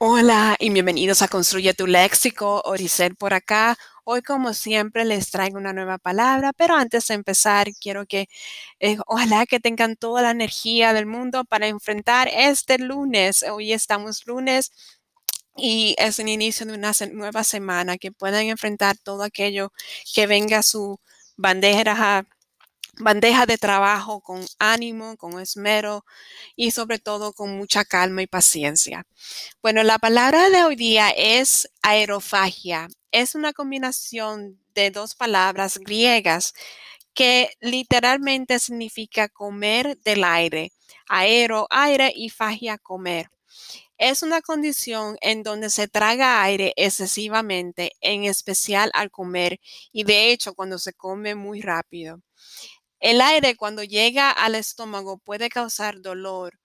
Hola y bienvenidos a Construye tu Léxico, Oricel por acá. Hoy, como siempre, les traigo una nueva palabra, pero antes de empezar, quiero que, eh, ojalá que tengan toda la energía del mundo para enfrentar este lunes. Hoy estamos lunes y es el inicio de una nueva semana, que puedan enfrentar todo aquello que venga a su bandeja bandeja de trabajo con ánimo, con esmero y sobre todo con mucha calma y paciencia. Bueno, la palabra de hoy día es aerofagia. Es una combinación de dos palabras griegas que literalmente significa comer del aire. Aero, aire y fagia, comer. Es una condición en donde se traga aire excesivamente, en especial al comer y de hecho cuando se come muy rápido. El aire cuando llega al estómago puede causar dolor,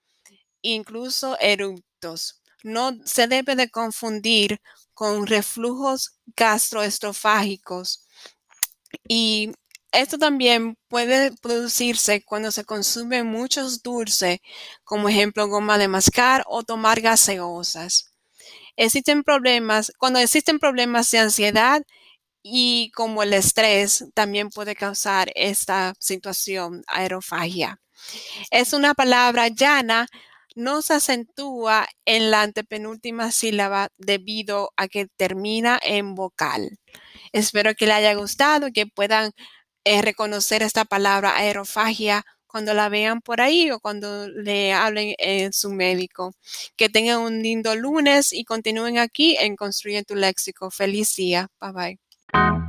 incluso eructos. No se debe de confundir con reflujos gastroestrofágicos. Y esto también puede producirse cuando se consumen muchos dulces, como ejemplo goma de mascar o tomar gaseosas. Existen problemas, cuando existen problemas de ansiedad, y como el estrés también puede causar esta situación, aerofagia. Es una palabra llana, no se acentúa en la antepenúltima sílaba debido a que termina en vocal. Espero que le haya gustado que puedan eh, reconocer esta palabra aerofagia cuando la vean por ahí o cuando le hablen en su médico. Que tengan un lindo lunes y continúen aquí en Construye tu Léxico. Feliz día. Bye bye. Thank you.